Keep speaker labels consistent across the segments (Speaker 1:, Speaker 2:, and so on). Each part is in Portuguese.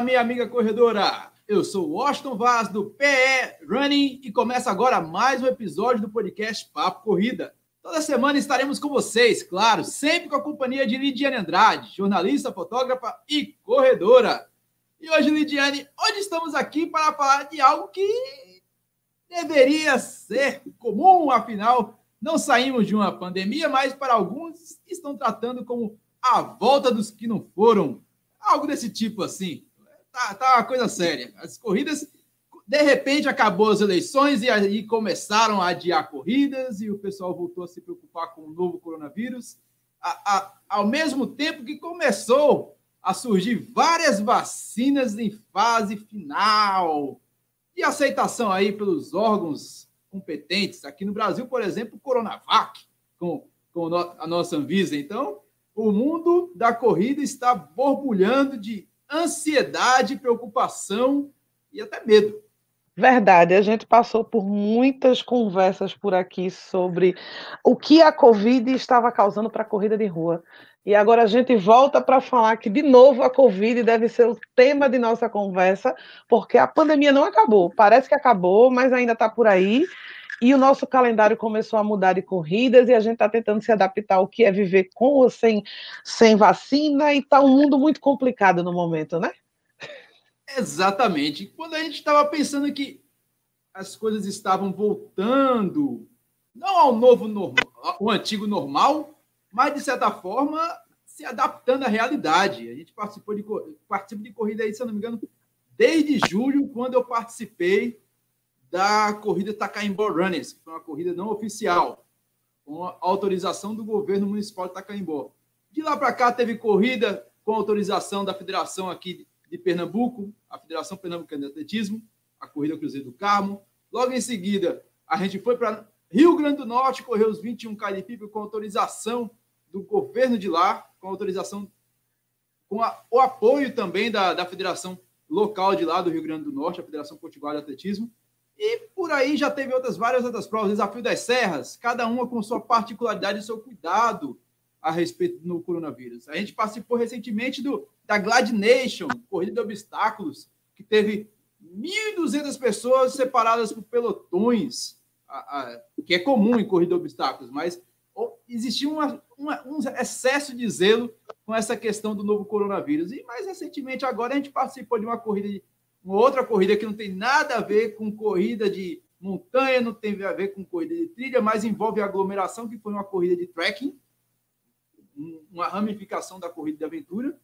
Speaker 1: Fala, minha amiga corredora. Eu sou Washington Vaz do PE Running e começa agora mais um episódio do podcast Papo Corrida. Toda semana estaremos com vocês, claro, sempre com a companhia de Lidiane Andrade, jornalista, fotógrafa e corredora. E hoje, Lidiane, hoje estamos aqui para falar de algo que deveria ser comum, afinal, não saímos de uma pandemia, mas para alguns estão tratando como a volta dos que não foram. Algo desse tipo assim. Tá, tá uma coisa séria. As corridas, de repente, acabou as eleições e aí começaram a adiar corridas e o pessoal voltou a se preocupar com o novo coronavírus. A, a, ao mesmo tempo que começou a surgir várias vacinas em fase final de aceitação aí pelos órgãos competentes. Aqui no Brasil, por exemplo, Coronavac, com, com a nossa Anvisa. Então, o mundo da corrida está borbulhando de ansiedade, preocupação e até medo.
Speaker 2: Verdade, a gente passou por muitas conversas por aqui sobre o que a Covid estava causando para a corrida de rua. E agora a gente volta para falar que, de novo, a Covid deve ser o tema de nossa conversa, porque a pandemia não acabou. Parece que acabou, mas ainda está por aí. E o nosso calendário começou a mudar de corridas e a gente está tentando se adaptar ao que é viver com ou sem, sem vacina, e está um mundo muito complicado no momento, né?
Speaker 1: Exatamente. Quando a gente estava pensando que as coisas estavam voltando, não ao novo normal, ao antigo normal, mas de certa forma se adaptando à realidade. A gente participou de, participa de corrida aí, se eu não me engano, desde julho, quando eu participei da corrida Tacaimbó Runners, que foi uma corrida não oficial, com autorização do governo municipal de Tacaimbó. De lá para cá teve corrida com autorização da federação aqui de Pernambuco, a Federação Pernambucana de Atletismo, a corrida Cruzeiro do Carmo. Logo em seguida, a gente foi para Rio Grande do Norte, correu os 21 Caripipo com autorização do governo de lá, com autorização, com a, o apoio também da, da federação local de lá do Rio Grande do Norte, a Federação Potiguar de Atletismo. E por aí já teve outras várias outras provas, Desafio das Serras, cada uma com sua particularidade e seu cuidado a respeito do coronavírus. A gente participou recentemente do da Glad Nation, corrida de obstáculos, que teve 1.200 pessoas separadas por pelotões, a, a, que é comum em corrida de obstáculos, mas existia uma, uma, um excesso de zelo com essa questão do novo coronavírus. E mais recentemente, agora, a gente participou de uma corrida de uma outra corrida que não tem nada a ver com corrida de montanha, não tem a ver com corrida de trilha, mas envolve aglomeração, que foi uma corrida de trekking, uma ramificação da corrida de aventura.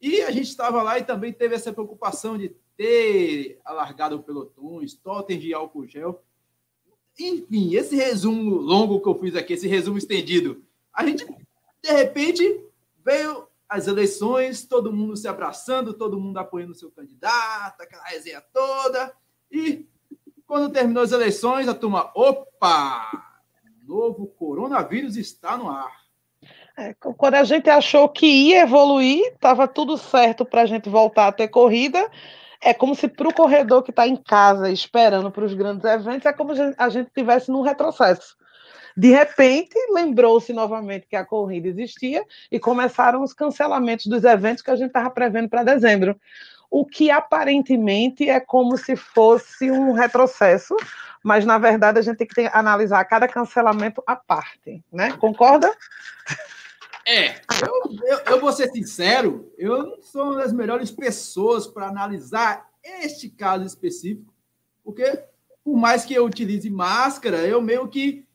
Speaker 1: E a gente estava lá e também teve essa preocupação de ter alargado o pelotões, totens de álcool gel. Enfim, esse resumo longo que eu fiz aqui, esse resumo estendido, a gente, de repente, veio as eleições, todo mundo se abraçando, todo mundo apoiando o seu candidato, aquela resenha toda. E quando terminou as eleições, a turma, opa, novo coronavírus está no ar.
Speaker 2: É, quando a gente achou que ia evoluir, estava tudo certo para a gente voltar a ter corrida. É como se para o corredor que está em casa esperando para os grandes eventos, é como se a gente estivesse num retrocesso. De repente, lembrou-se novamente que a corrida existia e começaram os cancelamentos dos eventos que a gente estava prevendo para dezembro. O que aparentemente é como se fosse um retrocesso, mas na verdade a gente tem que analisar cada cancelamento à parte, né? Concorda?
Speaker 1: É, eu, eu, eu, vou ser sincero, eu não sou uma das melhores pessoas para analisar este caso específico, porque por mais que eu utilize máscara, eu meio que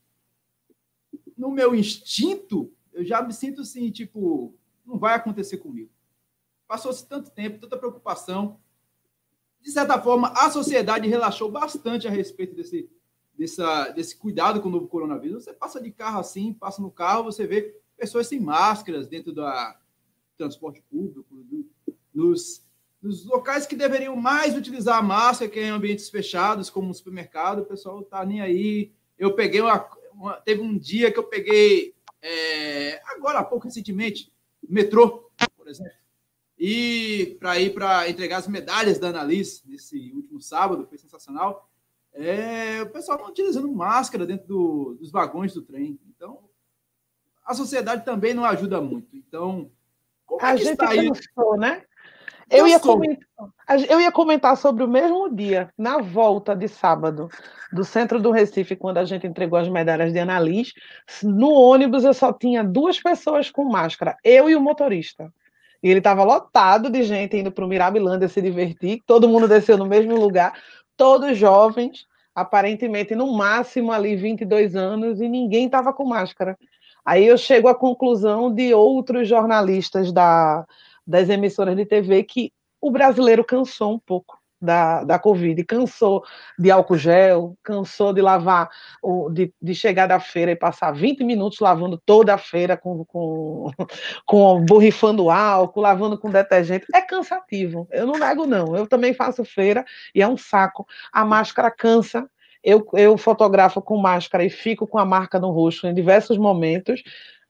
Speaker 1: no meu instinto, eu já me sinto assim, tipo, não vai acontecer comigo. Passou-se tanto tempo, tanta preocupação. De certa forma, a sociedade relaxou bastante a respeito desse, dessa, desse cuidado com o novo coronavírus. Você passa de carro assim, passa no carro, você vê pessoas sem máscaras dentro do transporte público, do, nos, nos locais que deveriam mais utilizar a máscara, que é em ambientes fechados, como o supermercado, o pessoal está nem aí. Eu peguei uma, uma, teve um dia que eu peguei, é, agora há pouco recentemente, metrô, por exemplo, e para ir para entregar as medalhas da Annalise nesse último sábado, foi sensacional. É, o pessoal não utilizando máscara dentro do, dos vagões do trem. Então, a sociedade também não ajuda muito. Então,
Speaker 2: como a é que gente está cansou, né? Eu ia, comentar, eu ia comentar sobre o mesmo dia, na volta de sábado, do centro do Recife, quando a gente entregou as medalhas de Annalise. No ônibus eu só tinha duas pessoas com máscara, eu e o motorista. E ele estava lotado de gente indo para o Mirabilândia se divertir, todo mundo desceu no mesmo lugar, todos jovens, aparentemente no máximo ali 22 anos, e ninguém estava com máscara. Aí eu chego à conclusão de outros jornalistas da, das emissoras de TV que o brasileiro cansou um pouco da, da Covid, cansou de álcool gel, cansou de lavar, de, de chegar da feira e passar 20 minutos lavando toda a feira com, com, com borrifando álcool, lavando com detergente. É cansativo, eu não nego, não. Eu também faço feira e é um saco. A máscara cansa, eu, eu fotografo com máscara e fico com a marca no rosto em diversos momentos.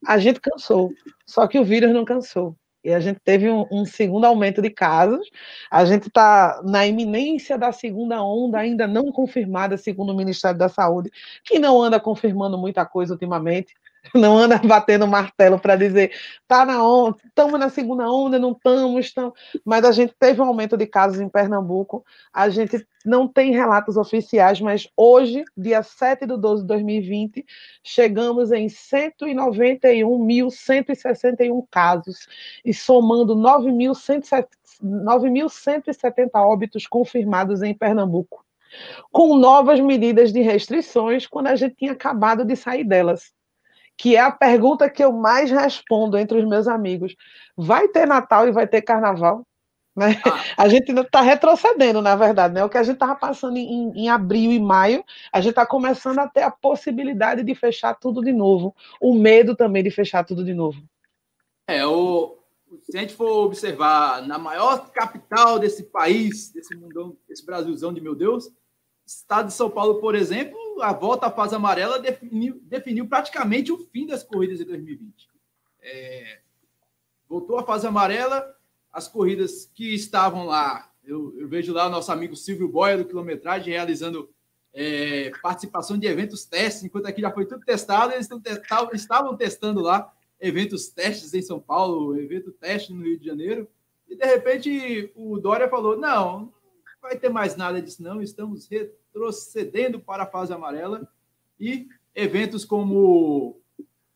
Speaker 2: A gente cansou, só que o vírus não cansou. E a gente teve um, um segundo aumento de casos. A gente está na iminência da segunda onda, ainda não confirmada, segundo o Ministério da Saúde, que não anda confirmando muita coisa ultimamente. não anda batendo martelo para dizer tá na onda, estamos na segunda onda, não estamos, estamos. Mas a gente teve um aumento de casos em Pernambuco. A gente não tem relatos oficiais, mas hoje, dia 7 de 12 de 2020, chegamos em 191.161 casos e somando 9.170 óbitos confirmados em Pernambuco com novas medidas de restrições quando a gente tinha acabado de sair delas que é a pergunta que eu mais respondo entre os meus amigos. Vai ter Natal e vai ter Carnaval? Né? Ah. A gente ainda está retrocedendo, na verdade, né? O que a gente estava passando em, em, abril e maio, a gente está começando a ter a possibilidade de fechar tudo de novo. O medo também de fechar tudo de novo.
Speaker 1: É, o, se a gente for observar na maior capital desse país, desse mundão, desse Brasilzão de meu Deus, estado de São Paulo, por exemplo, a volta à fase amarela definiu, definiu praticamente o fim das corridas de 2020. É, voltou à fase amarela, as corridas que estavam lá, eu, eu vejo lá o nosso amigo Silvio Boia do Quilometragem realizando é, participação de eventos testes, enquanto aqui já foi tudo testado, eles estavam testando lá eventos testes em São Paulo, evento teste no Rio de Janeiro, e de repente o Dória falou: não, não vai ter mais nada disso, não, estamos retrocedendo para a fase amarela e eventos como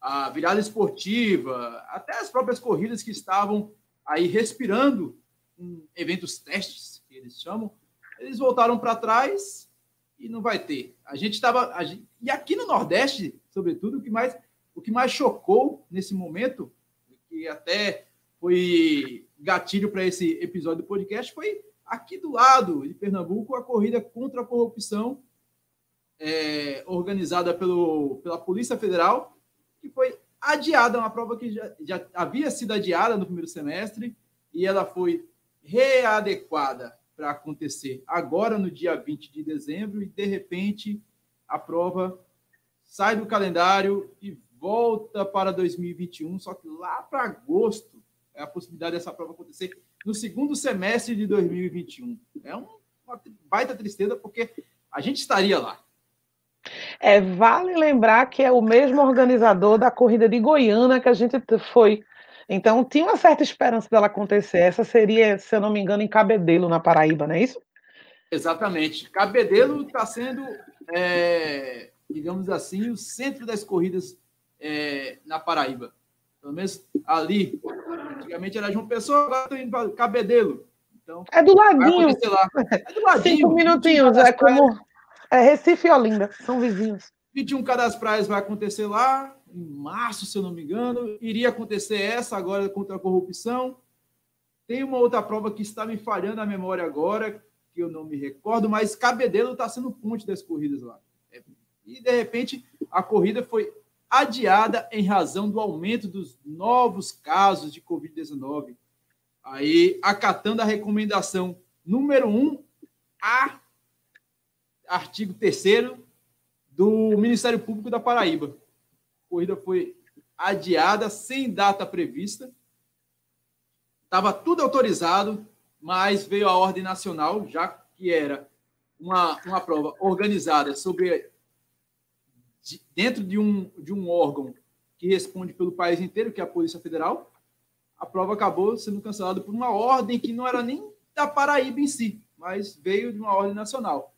Speaker 1: a virada esportiva, até as próprias corridas que estavam aí respirando em eventos testes, que eles chamam, eles voltaram para trás e não vai ter. A gente estava. E aqui no Nordeste, sobretudo, o que mais, o que mais chocou nesse momento, que até foi gatilho para esse episódio do podcast, foi Aqui do lado de Pernambuco, a corrida contra a corrupção, é, organizada pelo, pela Polícia Federal, que foi adiada, uma prova que já, já havia sido adiada no primeiro semestre, e ela foi readequada para acontecer agora no dia 20 de dezembro, e de repente a prova sai do calendário e volta para 2021, só que lá para agosto é a possibilidade dessa prova acontecer no segundo semestre de 2021. É uma baita tristeza, porque a gente estaria lá.
Speaker 2: É, vale lembrar que é o mesmo organizador da corrida de Goiânia que a gente foi. Então, tinha uma certa esperança dela acontecer. Essa seria, se eu não me engano, em Cabedelo, na Paraíba, não é isso?
Speaker 1: Exatamente. Cabedelo está sendo, é, digamos assim, o centro das corridas é, na Paraíba. Pelo menos ali. Antigamente era João Pessoa, agora estou indo para Cabedelo. Então,
Speaker 2: é do ladinho. É do ladinho. Cinco minutinhos, é como. É Recife e Olinda, são vizinhos.
Speaker 1: 21 das Praias vai acontecer lá, em março, se eu não me engano. Iria acontecer essa agora contra a corrupção. Tem uma outra prova que está me falhando a memória agora, que eu não me recordo, mas Cabedelo está sendo ponte das corridas lá. E, de repente, a corrida foi adiada em razão do aumento dos novos casos de Covid-19. Aí, acatando a recomendação número 1, um, a artigo 3 do Ministério Público da Paraíba. A corrida foi adiada sem data prevista. Estava tudo autorizado, mas veio a ordem nacional, já que era uma, uma prova organizada sobre dentro de um, de um órgão que responde pelo país inteiro, que é a Polícia Federal, a prova acabou sendo cancelada por uma ordem que não era nem da Paraíba em si, mas veio de uma ordem nacional.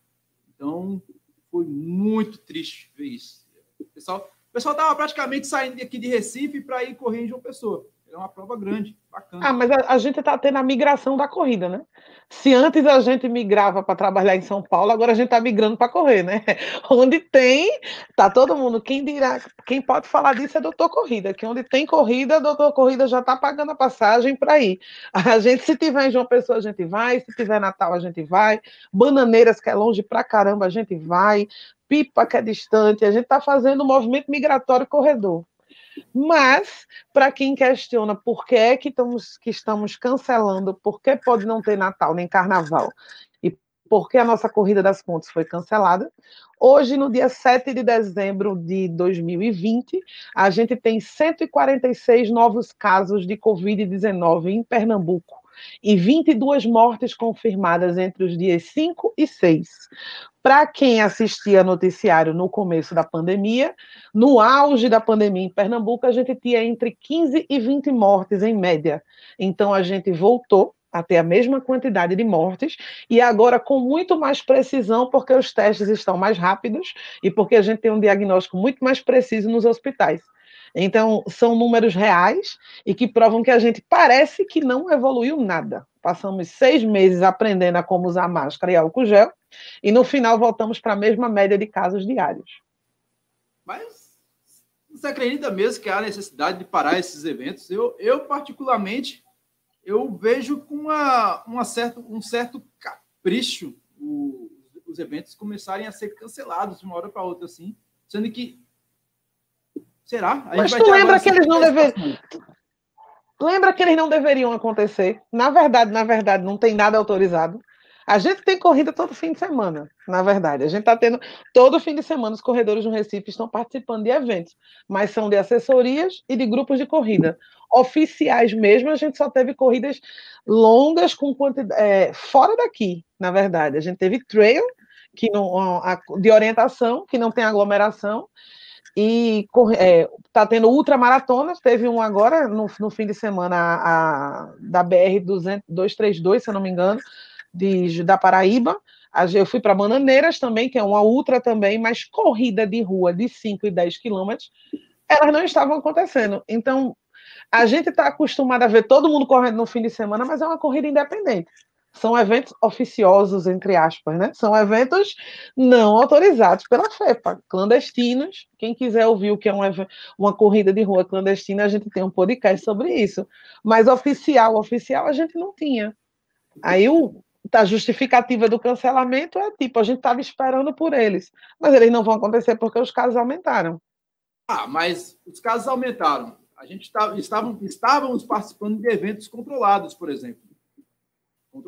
Speaker 1: Então, foi muito triste ver isso. O pessoal estava praticamente saindo aqui de Recife para ir correr em João Pessoa. É uma prova grande, bacana.
Speaker 2: Ah, mas a, a gente está tendo a migração da corrida, né? Se antes a gente migrava para trabalhar em São Paulo, agora a gente está migrando para correr, né? Onde tem, tá todo mundo. Quem dirá, quem pode falar disso é doutor Corrida, que onde tem corrida, doutor Corrida já está pagando a passagem para ir. A gente, se tiver em João Pessoa, a gente vai, se tiver Natal, a gente vai. Bananeiras, que é longe pra caramba, a gente vai. Pipa, que é distante, a gente está fazendo um movimento migratório corredor. Mas, para quem questiona por que é que estamos, que estamos cancelando, por que pode não ter Natal nem Carnaval, e por que a nossa Corrida das Pontes foi cancelada, hoje, no dia 7 de dezembro de 2020, a gente tem 146 novos casos de Covid-19 em Pernambuco e 22 mortes confirmadas entre os dias 5 e 6. Para quem assistia noticiário no começo da pandemia, no auge da pandemia em Pernambuco, a gente tinha entre 15 e 20 mortes em média. Então a gente voltou a ter a mesma quantidade de mortes e agora com muito mais precisão, porque os testes estão mais rápidos e porque a gente tem um diagnóstico muito mais preciso nos hospitais. Então, são números reais e que provam que a gente parece que não evoluiu nada. Passamos seis meses aprendendo a como usar máscara e álcool gel, e no final voltamos para a mesma média de casos diários.
Speaker 1: Mas você acredita mesmo que há necessidade de parar esses eventos? Eu, eu particularmente, eu vejo com uma, uma certo, um certo capricho o, os eventos começarem a ser cancelados de uma hora para outra, assim, sendo que Será?
Speaker 2: Mas tu lembra que eles não deveriam. Lembra que eles não deveriam acontecer? Na verdade, na verdade, não tem nada autorizado. A gente tem corrida todo fim de semana, na verdade. A gente está tendo todo fim de semana os corredores do Recife estão participando de eventos, mas são de assessorias e de grupos de corrida. Oficiais mesmo, a gente só teve corridas longas com quantidade, é, fora daqui, na verdade. A gente teve trail que não, de orientação, que não tem aglomeração, e está é, tá tendo ultramaratonas, teve um agora no, no fim de semana a, a, da BR 232, se eu não me engano, de, da Paraíba. Eu fui para Bananeiras também, que é uma ultra também, mas corrida de rua de 5 e 10 quilômetros, elas não estavam acontecendo. Então, a gente está acostumado a ver todo mundo correndo no fim de semana, mas é uma corrida independente são eventos oficiosos, entre aspas, né? São eventos não autorizados pela FEPA, clandestinos. Quem quiser ouvir o que é um, uma corrida de rua clandestina, a gente tem um podcast sobre isso. Mas oficial, oficial, a gente não tinha. Aí o, a justificativa do cancelamento é tipo, a gente estava esperando por eles, mas eles não vão acontecer porque os casos aumentaram.
Speaker 1: Ah, mas os casos aumentaram. A gente tá, estávamos, estávamos participando de eventos controlados, por exemplo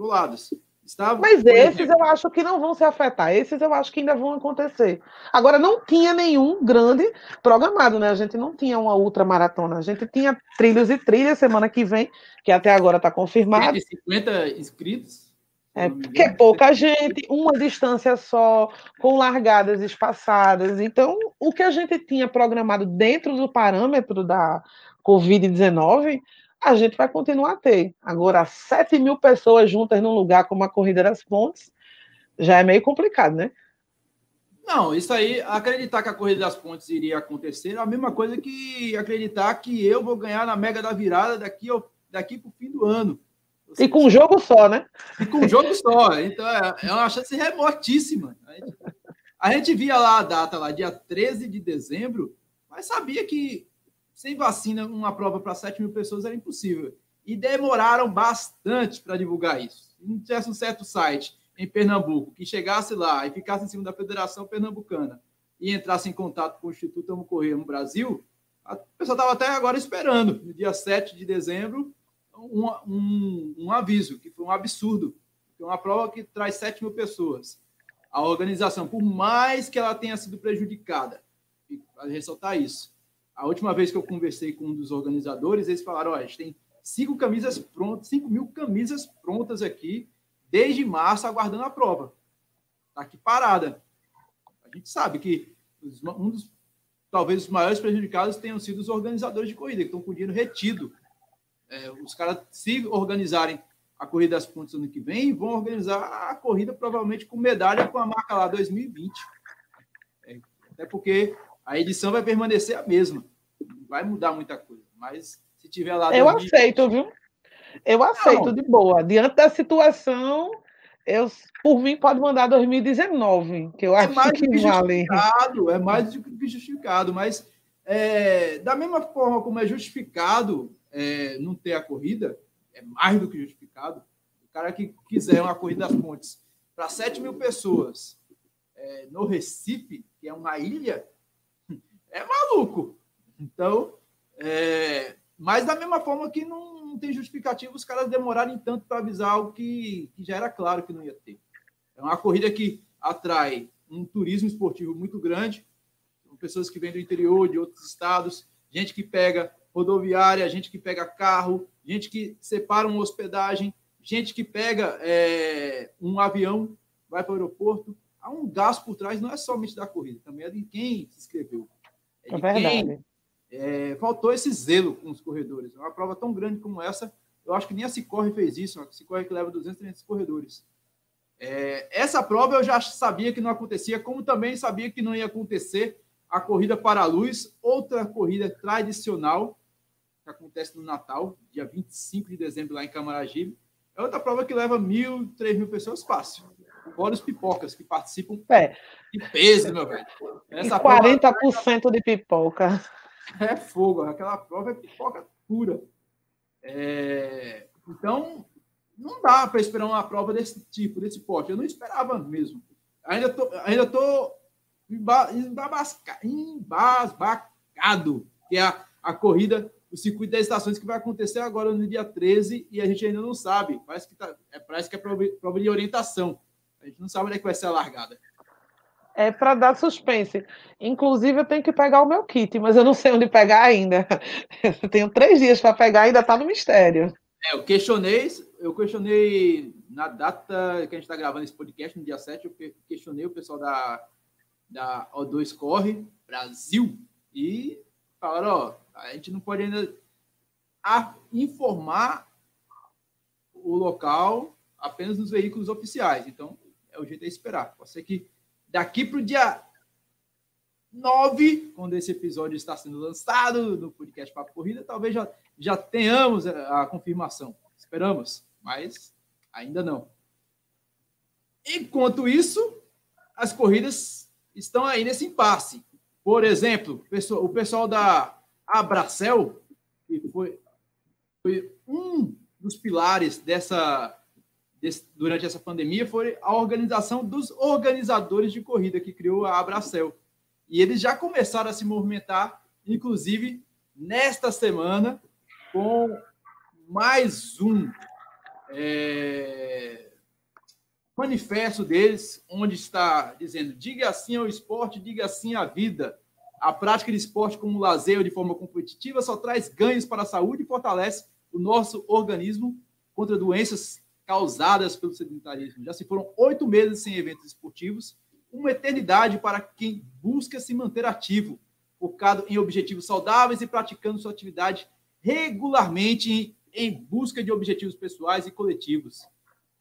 Speaker 1: controladas.
Speaker 2: Estavam, Mas esses exemplo... eu acho que não vão se afetar, esses eu acho que ainda vão acontecer. Agora, não tinha nenhum grande programado, né? A gente não tinha uma ultramaratona, a gente tinha trilhos e trilhas semana que vem, que até agora está confirmado.
Speaker 1: 50 inscritos?
Speaker 2: É, porque é pouca gente, uma distância só, com largadas espaçadas. Então, o que a gente tinha programado dentro do parâmetro da Covid-19 a gente vai continuar a ter. Agora, 7 mil pessoas juntas num lugar como a Corrida das Pontes já é meio complicado, né?
Speaker 1: Não, isso aí, acreditar que a Corrida das Pontes iria acontecer é a mesma coisa que acreditar que eu vou ganhar na Mega da Virada daqui, daqui para o fim do ano.
Speaker 2: e com um jogo só, né?
Speaker 1: E com um jogo só. Então, é, é uma chance remotíssima. A gente, a gente via lá a data, lá, dia 13 de dezembro, mas sabia que sem vacina, uma prova para 7 mil pessoas era impossível. E demoraram bastante para divulgar isso. Se não tivesse um certo site em Pernambuco que chegasse lá e ficasse em cima da Federação Pernambucana e entrasse em contato com o Instituto Amo Correr no Brasil, a pessoa estava até agora esperando, no dia 7 de dezembro, um, um, um aviso, que foi um absurdo. Uma prova que traz 7 mil pessoas. A organização, por mais que ela tenha sido prejudicada, e ressaltar isso, a última vez que eu conversei com um dos organizadores, eles falaram: a gente tem cinco camisas prontas, 5 mil camisas prontas aqui, desde março, aguardando a prova. Está aqui parada. A gente sabe que um dos, talvez os maiores prejudicados tenham sido os organizadores de corrida, que estão com dinheiro retido. É, os caras, se organizarem a corrida das pontes ano que vem, vão organizar a corrida provavelmente com medalha com a marca lá 2020. É, até porque a edição vai permanecer a mesma. Vai mudar muita coisa. Mas se tiver lá.
Speaker 2: Eu 2020, aceito, viu? Eu aceito não. de boa. Diante da situação, eu, por mim, pode mandar 2019, que eu é acho mais que, que vale.
Speaker 1: É mais do que justificado, mas é, da mesma forma como é justificado é, não ter a corrida, é mais do que justificado. O cara que quiser uma corrida das pontes para 7 mil pessoas é, no Recife, que é uma ilha, é maluco. Então, é, mas da mesma forma que não, não tem justificativo os caras demorarem tanto para avisar algo que, que já era claro que não ia ter. É uma corrida que atrai um turismo esportivo muito grande, pessoas que vêm do interior, de outros estados, gente que pega rodoviária, gente que pega carro, gente que separa uma hospedagem, gente que pega é, um avião, vai para o aeroporto. Há um gasto por trás, não é somente da corrida, também é de quem se inscreveu.
Speaker 2: É, é verdade. Quem,
Speaker 1: é, faltou esse zelo com os corredores. Uma prova tão grande como essa, eu acho que nem a Cicorre fez isso, a Cicorre que leva 200, 300 corredores. É, essa prova eu já sabia que não acontecia, como também sabia que não ia acontecer a corrida para a luz, outra corrida tradicional que acontece no Natal, dia 25 de dezembro, lá em Camaragibe. É outra prova que leva mil, três mil pessoas fácil. Fora os pipocas que participam.
Speaker 2: É.
Speaker 1: Que peso, meu velho.
Speaker 2: Essa 40% prova... de pipoca.
Speaker 1: É fogo, aquela prova é pipoca pura. É... Então, não dá para esperar uma prova desse tipo, desse porte. Eu não esperava mesmo. Ainda tô, ainda tô embasbacado, que é a, a corrida, o circuito das estações que vai acontecer agora no dia 13 e a gente ainda não sabe. Parece que, tá, é, parece que é prova de orientação. A gente não sabe onde é que vai ser a largada.
Speaker 2: É para dar suspense. Inclusive, eu tenho que pegar o meu kit, mas eu não sei onde pegar ainda. Eu tenho três dias para pegar, ainda está no mistério.
Speaker 1: É, eu questionei, eu questionei na data que a gente está gravando esse podcast, no dia 7, eu questionei o pessoal da da O2 Corre Brasil e falaram, ó, a gente não pode ainda informar o local apenas nos veículos oficiais. Então, é o jeito de esperar. Pode ser que daqui para o dia 9, quando esse episódio está sendo lançado no podcast Papo Corrida, talvez já, já tenhamos a, a confirmação. Esperamos, mas ainda não. Enquanto isso, as corridas estão aí nesse impasse. Por exemplo, o pessoal da Abracel, que foi, foi um dos pilares dessa desse, durante essa pandemia, foi a organização dos organizadores de corrida que criou a Abracel. E eles já começaram a se movimentar, inclusive nesta semana, com mais um é, manifesto deles, onde está dizendo: diga sim ao esporte, diga sim à vida. A prática de esporte como lazer de forma competitiva só traz ganhos para a saúde e fortalece o nosso organismo contra doenças causadas pelo sedentarismo. Já se foram oito meses sem eventos esportivos, uma eternidade para quem busca se manter ativo, focado em objetivos saudáveis e praticando sua atividade regularmente em busca de objetivos pessoais e coletivos.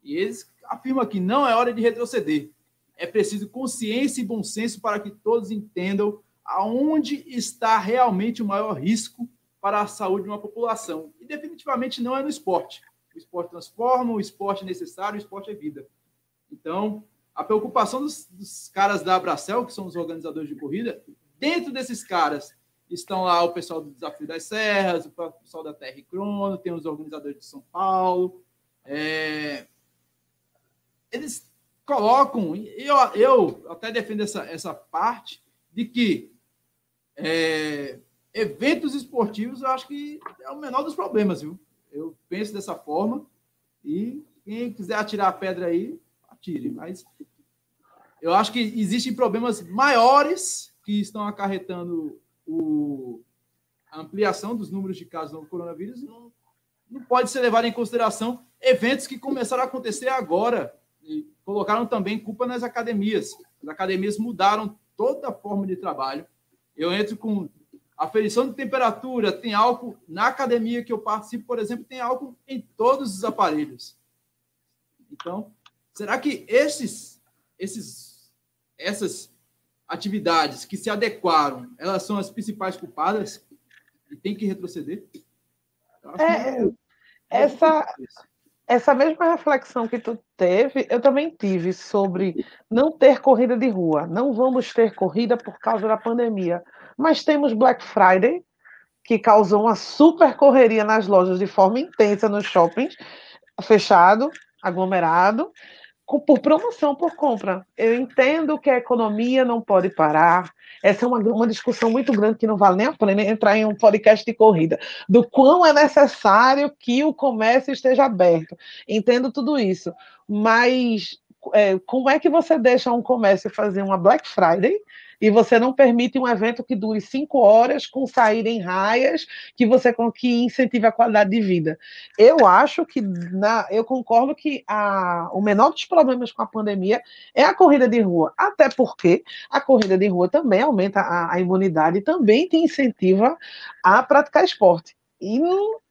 Speaker 1: E eles afirmam que não é hora de retroceder. É preciso consciência e bom senso para que todos entendam aonde está realmente o maior risco para a saúde de uma população. E definitivamente não é no esporte. O esporte transforma, o esporte é necessário, o esporte é vida. Então, a preocupação dos, dos caras da Abracel, que são os organizadores de corrida, dentro desses caras estão lá o pessoal do Desafio das Serras, o pessoal da Terra e Crono, tem os organizadores de São Paulo, é, eles colocam, eu, eu até defendo essa, essa parte, de que é, eventos esportivos eu acho que é o menor dos problemas, viu? Eu penso dessa forma e quem quiser atirar a pedra aí, atire. Mas eu acho que existem problemas maiores que estão acarretando o, a ampliação dos números de casos do coronavírus. Não, não pode ser levado em consideração eventos que começaram a acontecer agora e colocaram também culpa nas academias. As academias mudaram toda a forma de trabalho. Eu entro com aferição de temperatura, tem álcool. Na academia que eu participo, por exemplo, tem álcool em todos os aparelhos. Então, será que esses, esses, essas atividades que se adequaram, elas são as principais culpadas e tem que retroceder?
Speaker 2: É, que... essa, essa mesma reflexão que tu teve, eu também tive sobre não ter corrida de rua. Não vamos ter corrida por causa da pandemia. Mas temos Black Friday, que causou uma super correria nas lojas de forma intensa nos shoppings, fechado, aglomerado por promoção, por compra. Eu entendo que a economia não pode parar. Essa é uma, uma discussão muito grande que não vale nem a pena entrar em um podcast de corrida, do quão é necessário que o comércio esteja aberto. Entendo tudo isso, mas é, como é que você deixa um comércio fazer uma Black Friday e você não permite um evento que dure cinco horas com sair em raias que você que incentive a qualidade de vida. Eu acho que na, eu concordo que a, o menor dos problemas com a pandemia é a corrida de rua, até porque a corrida de rua também aumenta a, a imunidade e também te incentiva a praticar esporte e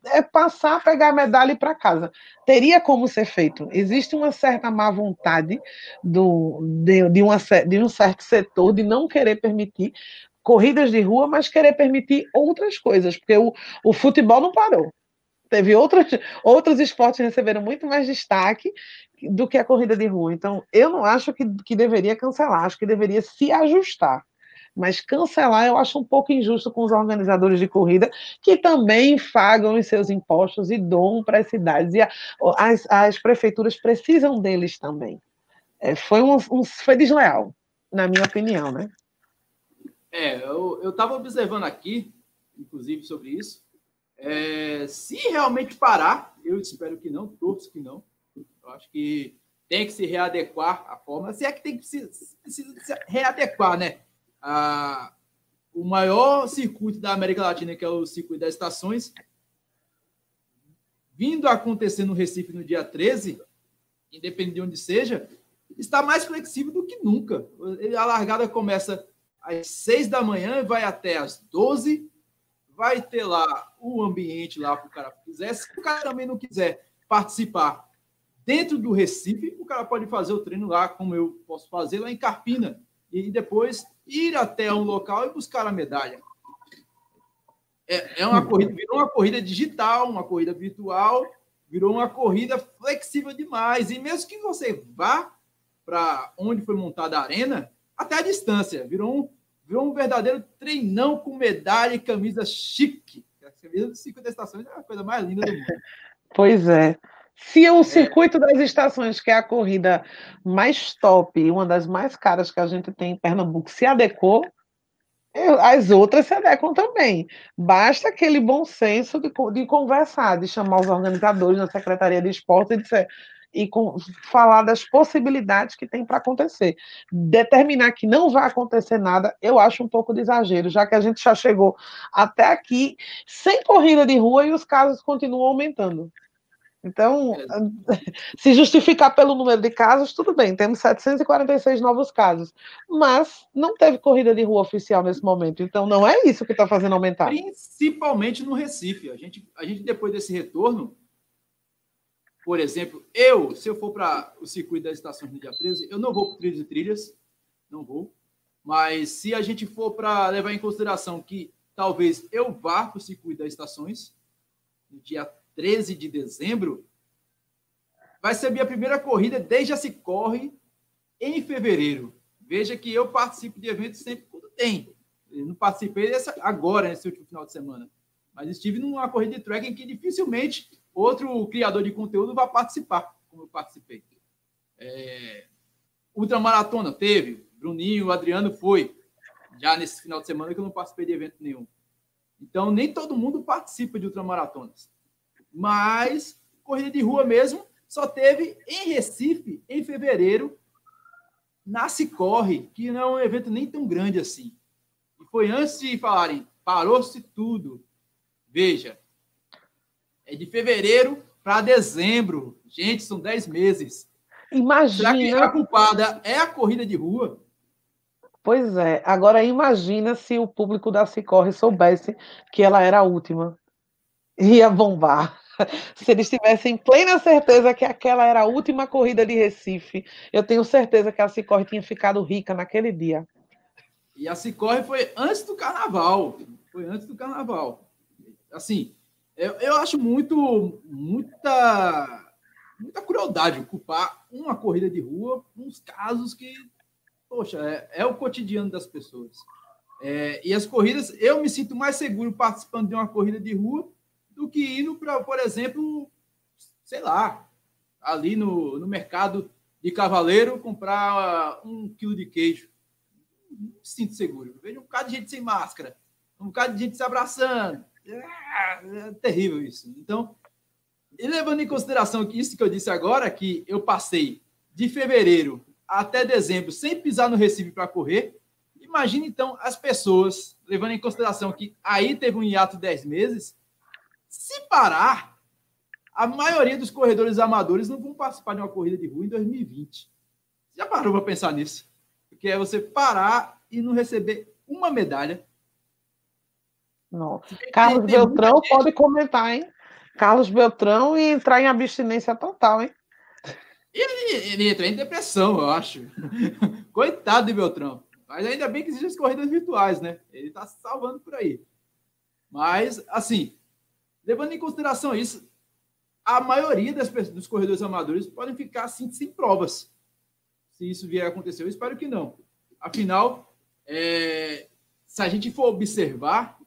Speaker 2: é passar, pegar a medalha e ir para casa. Teria como ser feito. Existe uma certa má vontade do, de, de, uma, de um certo setor de não querer permitir corridas de rua, mas querer permitir outras coisas, porque o, o futebol não parou. Teve outros, outros esportes que receberam muito mais destaque do que a corrida de rua. Então, eu não acho que, que deveria cancelar, acho que deveria se ajustar. Mas cancelar eu acho um pouco injusto com os organizadores de corrida, que também pagam os seus impostos e doam para as cidades. E a, as, as prefeituras precisam deles também. É, foi, um, um, foi desleal, na minha opinião, né?
Speaker 1: É, eu estava observando aqui, inclusive, sobre isso. É, se realmente parar, eu espero que não, torço que não. Eu acho que tem que se readequar a forma, se é que tem que se, se, se readequar, né? A, o maior circuito da América Latina, que é o circuito das estações, vindo a acontecer no Recife no dia 13, independente de onde seja, está mais flexível do que nunca. A largada começa às 6 da manhã vai até às 12. Vai ter lá o ambiente lá para o cara quiser. Se o cara também não quiser participar dentro do Recife, o cara pode fazer o treino lá, como eu posso fazer lá em Carpina. E depois ir até um local e buscar a medalha. É, é uma corrida, virou uma corrida digital, uma corrida virtual, virou uma corrida flexível demais. E mesmo que você vá para onde foi montada a arena, até a distância, virou um, virou um verdadeiro treinão com medalha e camisa chique. A camisa do Cinco Estações é a coisa mais linda do mundo.
Speaker 2: Pois é. Se o é. circuito das estações, que é a corrida mais top e uma das mais caras que a gente tem em Pernambuco, se adequou, as outras se adequam também. Basta aquele bom senso de, de conversar, de chamar os organizadores da Secretaria de Esporte e dizer e com, falar das possibilidades que tem para acontecer. Determinar que não vai acontecer nada, eu acho um pouco de exagero, já que a gente já chegou até aqui sem corrida de rua e os casos continuam aumentando. Então, é. se justificar pelo número de casos, tudo bem, temos 746 novos casos, mas não teve corrida de rua oficial nesse momento, então não é isso que está fazendo aumentar.
Speaker 1: Principalmente no Recife. A gente, a gente, depois desse retorno, por exemplo, eu, se eu for para o circuito das estações no dia 13, eu não vou para trilhas e trilhas, não vou, mas se a gente for para levar em consideração que talvez eu vá para o circuito das estações no dia 13 de dezembro, vai ser minha primeira corrida desde a se corre em fevereiro. Veja que eu participo de eventos sempre quando tem. Eu não participei dessa agora, nesse último final de semana. Mas estive numa corrida de trekking que dificilmente outro criador de conteúdo vai participar, como eu participei. É... Ultramaratona teve, Bruninho, Adriano foi. Já nesse final de semana que eu não participei de evento nenhum. Então, nem todo mundo participa de ultramaratonas. Mas corrida de rua mesmo só teve em Recife em fevereiro Nasce Corre, que não é um evento nem tão grande assim. E foi antes de falarem, parou-se tudo. Veja, é de fevereiro para dezembro. Gente, são 10 meses.
Speaker 2: Imagina.
Speaker 1: Será que a culpada é a corrida de rua?
Speaker 2: Pois é. Agora imagina se o público da Cicorre soubesse que ela era a última. Ia bombar. Se eles tivessem plena certeza que aquela era a última corrida de Recife, eu tenho certeza que a Cicorre tinha ficado rica naquele dia.
Speaker 1: E a Cicorre foi antes do carnaval. Foi antes do carnaval. Assim, eu, eu acho muito, muita, muita crueldade ocupar uma corrida de rua uns casos que, poxa, é, é o cotidiano das pessoas. É, e as corridas, eu me sinto mais seguro participando de uma corrida de rua do que indo para, por exemplo, sei lá, ali no, no mercado de cavaleiro comprar um quilo de queijo não me sinto seguro. Eu vejo um bocado de gente sem máscara, um bocado de gente se abraçando. É, é terrível isso. Então, levando em consideração que isso que eu disse agora, que eu passei de fevereiro até dezembro sem pisar no Recife para correr, imagine então as pessoas, levando em consideração que aí teve um hiato de 10 meses, se parar, a maioria dos corredores amadores não vão participar de uma corrida de rua em 2020. Já parou para pensar nisso? que é você parar e não receber uma medalha.
Speaker 2: Nossa. Carlos tem, Beltrão pode comentar, hein? Carlos Beltrão e entrar em abstinência total, hein?
Speaker 1: Ele, ele entra em depressão, eu acho. Coitado de Beltrão. Mas ainda bem que existem as corridas virtuais, né? Ele está se salvando por aí. Mas, assim, levando em consideração isso, a maioria das, dos corredores amadores podem ficar assim, sem provas se isso vier a acontecer. Eu espero que não. Afinal, é, se a gente for observar,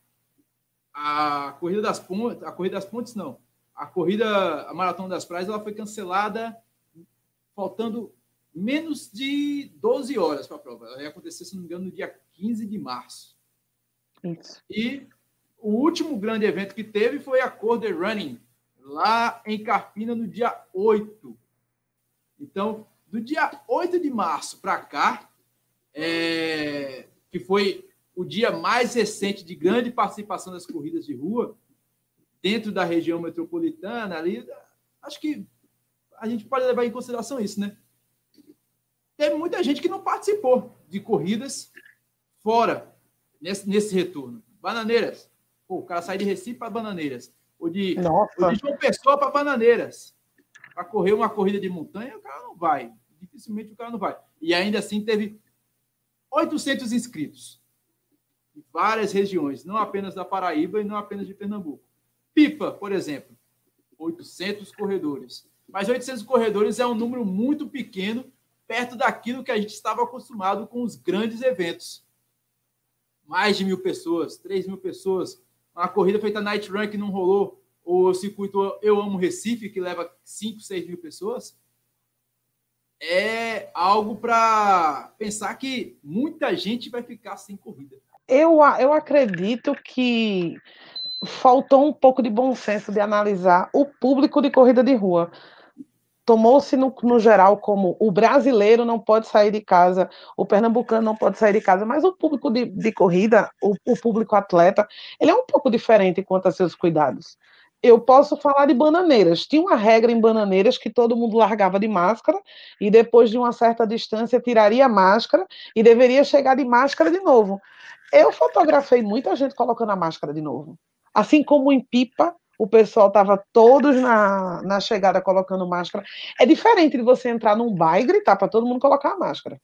Speaker 1: a corrida das pontes, a corrida das pontes não, a corrida, a maratona das praias, ela foi cancelada faltando menos de 12 horas para a prova. Ela ia acontecer, se não me engano, no dia 15 de março. Isso. E o último grande evento que teve foi a Corder Running, lá em Carpina, no dia 8. Então, do dia 8 de março para cá, é, que foi o dia mais recente de grande participação das corridas de rua, dentro da região metropolitana, ali, acho que a gente pode levar em consideração isso, né? Teve muita gente que não participou de corridas fora nesse, nesse retorno. Bananeiras. Pô, o cara sai de Recife para Bananeiras. Ou de, ou de João Pessoa para Bananeiras. Para correr uma corrida de montanha, o cara não vai dificilmente o cara não vai. E ainda assim teve 800 inscritos em várias regiões, não apenas da Paraíba e não apenas de Pernambuco. Pipa, por exemplo, 800 corredores. Mas 800 corredores é um número muito pequeno perto daquilo que a gente estava acostumado com os grandes eventos. Mais de mil pessoas, 3 mil pessoas. Uma corrida feita Night Run que não rolou, o circuito Eu Amo Recife, que leva 5, 6 mil pessoas é algo para pensar que muita gente vai ficar sem corrida.
Speaker 2: Eu, eu acredito que faltou um pouco de bom senso de analisar o público de corrida de rua. Tomou-se no, no, geral como o brasileiro não pode sair de casa, o pernambucano não pode sair de casa, mas o público de, de corrida, o, o público atleta, ele é um pouco diferente quanto a seus cuidados eu posso falar de bananeiras. Tinha uma regra em bananeiras que todo mundo largava de máscara e depois de uma certa distância tiraria a máscara e deveria chegar de máscara de novo. Eu fotografei muita gente colocando a máscara de novo. Assim como em pipa, o pessoal estava todos na, na chegada colocando máscara. É diferente de você entrar num bar e gritar para todo mundo colocar a máscara.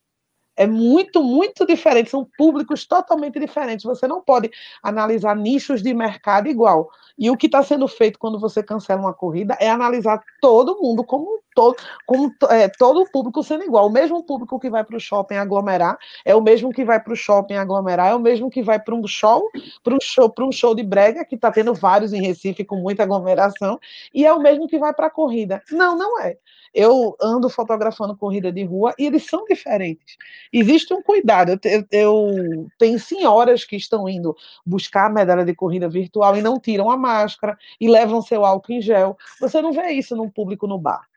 Speaker 2: É muito, muito diferente, são públicos totalmente diferentes. Você não pode analisar nichos de mercado igual. E o que está sendo feito quando você cancela uma corrida é analisar todo mundo como todo, como, é, todo o público sendo igual. O mesmo público que vai para o shopping aglomerar é o mesmo que vai para o shopping aglomerar, é o mesmo que vai para um show, para um show, para um show de brega, que está tendo vários em Recife com muita aglomeração, e é o mesmo que vai para a corrida. Não, não é. Eu ando fotografando corrida de rua e eles são diferentes. Existe um cuidado. Eu, eu tenho senhoras que estão indo buscar a medalha de corrida virtual e não tiram a máscara e levam seu álcool em gel. Você não vê isso num público no bar.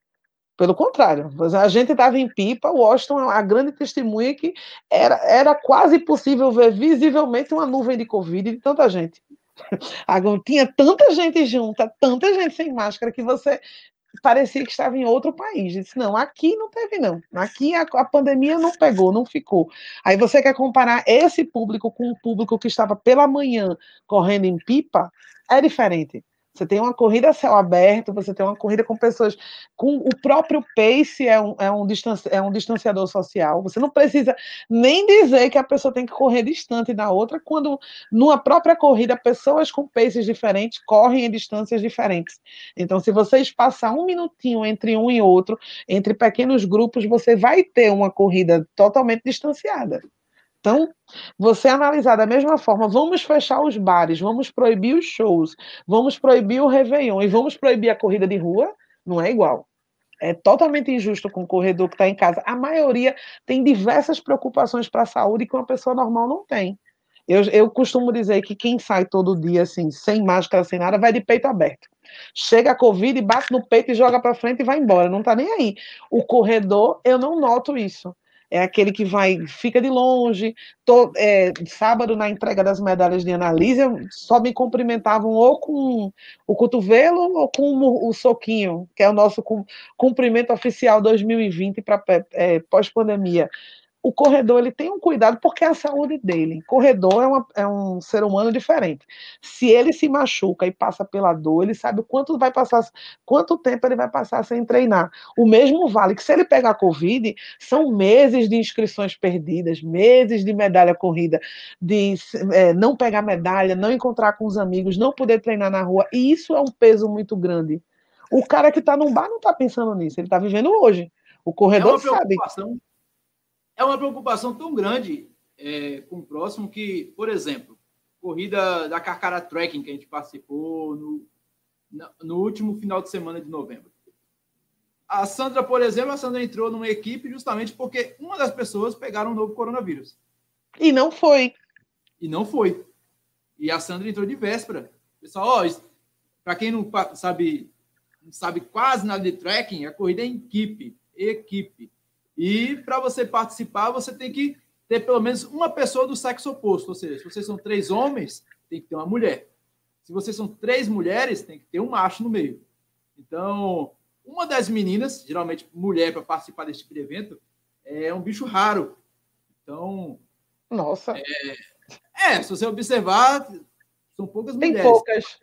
Speaker 2: Pelo contrário, a gente estava em Pipa, Washington, a grande testemunha que era, era quase possível ver visivelmente uma nuvem de Covid de tanta gente. Tinha tanta gente junta, tanta gente sem máscara, que você parecia que estava em outro país. Disse, não, aqui não teve, não. Aqui a, a, pandemia não pegou, não ficou. Aí você quer comparar esse público com o público que estava pela manhã correndo em pipa, é diferente. Você tem uma corrida a céu aberto, você tem uma corrida com pessoas. com O próprio pace é um, é, um distanci, é um distanciador social. Você não precisa nem dizer que a pessoa tem que correr distante da outra, quando numa própria corrida, pessoas com paces diferentes correm em distâncias diferentes. Então, se você espaçar um minutinho entre um e outro, entre pequenos grupos, você vai ter uma corrida totalmente distanciada. Então, você analisar da mesma forma, vamos fechar os bares, vamos proibir os shows, vamos proibir o Réveillon e vamos proibir a corrida de rua, não é igual. É totalmente injusto com o corredor que está em casa. A maioria tem diversas preocupações para a saúde que uma pessoa normal não tem. Eu, eu costumo dizer que quem sai todo dia assim, sem máscara, sem nada, vai de peito aberto. Chega a Covid bate no peito e joga para frente e vai embora. Não está nem aí. O corredor, eu não noto isso é aquele que vai, fica de longe. Tô, é, sábado, na entrega das medalhas de analise, só me cumprimentavam ou com o cotovelo ou com o, o soquinho, que é o nosso cumprimento oficial 2020 para é, pós-pandemia o corredor ele tem um cuidado porque é a saúde dele. Corredor é, uma, é, um ser humano diferente. Se ele se machuca e passa pela dor, ele sabe quanto vai passar, quanto tempo ele vai passar sem treinar. O mesmo vale que se ele pegar Covid, são meses de inscrições perdidas, meses de medalha corrida, de é, não pegar medalha, não encontrar com os amigos, não poder treinar na rua. E isso é um peso muito grande. O cara que está num bar não está pensando nisso, ele está vivendo hoje. O corredor é sabe
Speaker 1: é uma preocupação tão grande é, com o próximo que, por exemplo, corrida da Carcara Trekking que a gente participou no, no último final de semana de novembro. A Sandra, por exemplo, a Sandra entrou numa equipe justamente porque uma das pessoas pegaram o novo coronavírus.
Speaker 2: E não foi.
Speaker 1: E não foi. E a Sandra entrou de véspera. Pessoal, ó, para quem não sabe, não sabe quase nada de trekking, a corrida é em equipe. Equipe. E para você participar, você tem que ter pelo menos uma pessoa do sexo oposto. Ou seja, se vocês são três homens, tem que ter uma mulher. Se vocês são três mulheres, tem que ter um macho no meio. Então, uma das meninas, geralmente mulher para participar desse tipo de evento, é um bicho raro. Então.
Speaker 2: Nossa.
Speaker 1: É, é se você observar, são poucas
Speaker 2: tem
Speaker 1: mulheres.
Speaker 2: Tem poucas.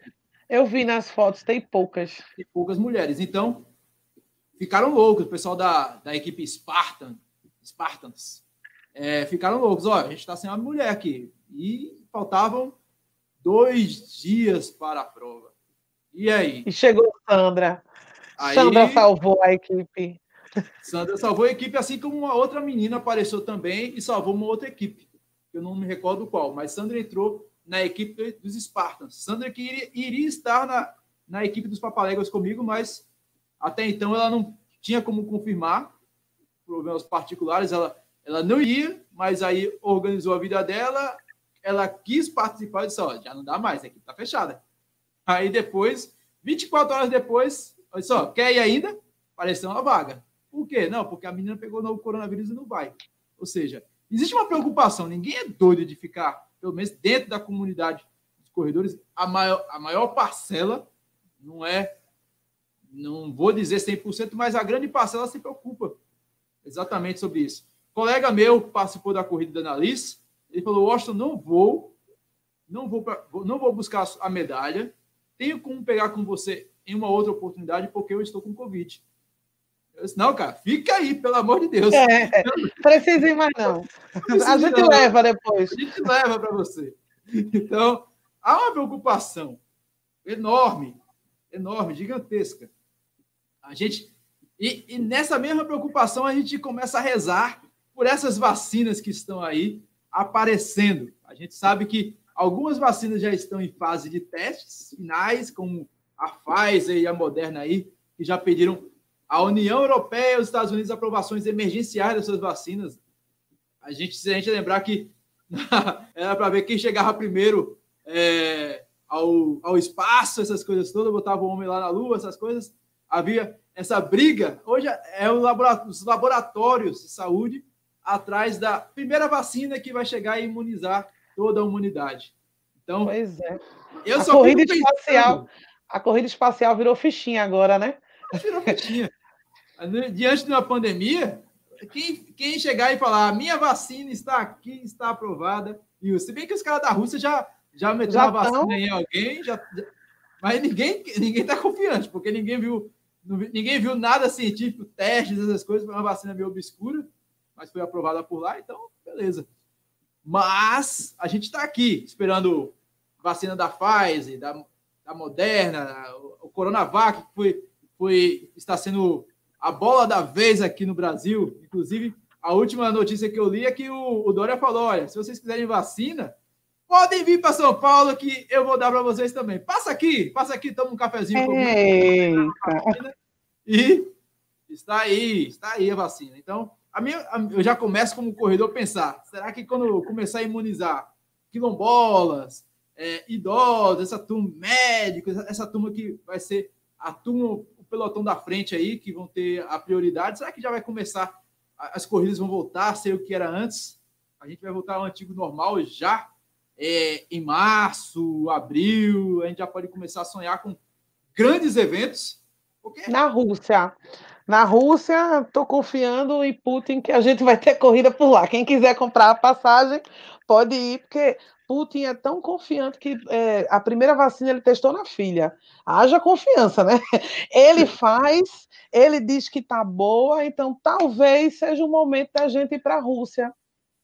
Speaker 2: Eu vi nas fotos, tem poucas.
Speaker 1: Tem poucas mulheres. Então, ficaram loucos, o pessoal da, da equipe Spartan, Spartans, é, ficaram loucos. Olha, a gente está sem uma mulher aqui. E faltavam dois dias para a prova. E aí?
Speaker 2: E chegou Sandra. Aí, Sandra salvou a equipe.
Speaker 1: Sandra salvou a equipe, assim como uma outra menina apareceu também e salvou uma outra equipe. Eu não me recordo qual, mas Sandra entrou na equipe dos Spartans. Sandra que iria, iria estar na, na equipe dos Papaléguas comigo, mas até então, ela não tinha como confirmar problemas particulares, ela, ela não ia, mas aí organizou a vida dela, ela quis participar e disse: Ó, já não dá mais, a equipe está fechada. Aí depois, 24 horas depois, olha só, quer ir ainda? Apareceu uma vaga. Por quê? Não, porque a menina pegou no coronavírus e não vai. Ou seja, existe uma preocupação, ninguém é doido de ficar, pelo menos dentro da comunidade dos corredores, a maior, a maior parcela não é não vou dizer 100%, mas a grande parcela se preocupa exatamente sobre isso. colega meu participou da corrida da Annalise, ele falou, Washington, não vou, não vou, não vou buscar a medalha, tenho como pegar com você em uma outra oportunidade, porque eu estou com Covid. Eu disse, não, cara, fica aí, pelo amor de Deus.
Speaker 2: É, precisa ir mais não. não a gente não. leva depois.
Speaker 1: A gente leva para você. Então, há uma preocupação enorme, enorme, gigantesca a gente e, e, nessa mesma preocupação a gente começa a rezar por essas vacinas que estão aí aparecendo. A gente sabe que algumas vacinas já estão em fase de testes finais, como a Pfizer e a Moderna aí, que já pediram à União Europeia e os Estados Unidos aprovações emergenciais dessas vacinas. A gente, se a gente lembrar que era para ver quem chegava primeiro é, ao, ao espaço, essas coisas todas, botava o homem lá na lua, essas coisas havia essa briga. Hoje é os laboratórios de saúde atrás da primeira vacina que vai chegar e imunizar toda a humanidade. Então,
Speaker 2: pois é. Eu a corrida espacial, a corrida espacial virou fichinha agora, né?
Speaker 1: Virou fichinha. Diante de uma pandemia, quem, quem chegar e falar, minha vacina está aqui, está aprovada, e se bem que os caras da Rússia já, já meteram a vacina tão... em alguém, já, mas ninguém ninguém está confiante, porque ninguém viu, ninguém viu nada científico, testes, essas coisas, foi uma vacina meio obscura, mas foi aprovada por lá, então, beleza. Mas a gente está aqui esperando vacina da Pfizer, da, da Moderna, o Coronavac, que foi, foi, está sendo a bola da vez aqui no Brasil. Inclusive, a última notícia que eu li é que o, o Dória falou: olha, se vocês quiserem vacina, podem vir para São Paulo que eu vou dar para vocês também. Passa aqui, passa aqui, toma um cafezinho comigo. E está aí, está aí a vacina. Então, a minha, a, eu já começo como corredor a pensar: será que quando começar a imunizar quilombolas, é, idosos, essa turma médicos, essa turma que vai ser a turma pelotão da frente aí, que vão ter a prioridade. Será que já vai começar, as corridas vão voltar a ser o que era antes? A gente vai voltar ao antigo normal já é, em março, abril, a gente já pode começar a sonhar com grandes eventos.
Speaker 2: Porque... Na Rússia. Na Rússia, estou confiando em Putin que a gente vai ter corrida por lá. Quem quiser comprar a passagem, pode ir, porque Putin é tão confiante que é, a primeira vacina ele testou na filha. Haja confiança, né? Ele faz, ele diz que tá boa, então talvez seja o momento da gente ir para a Rússia.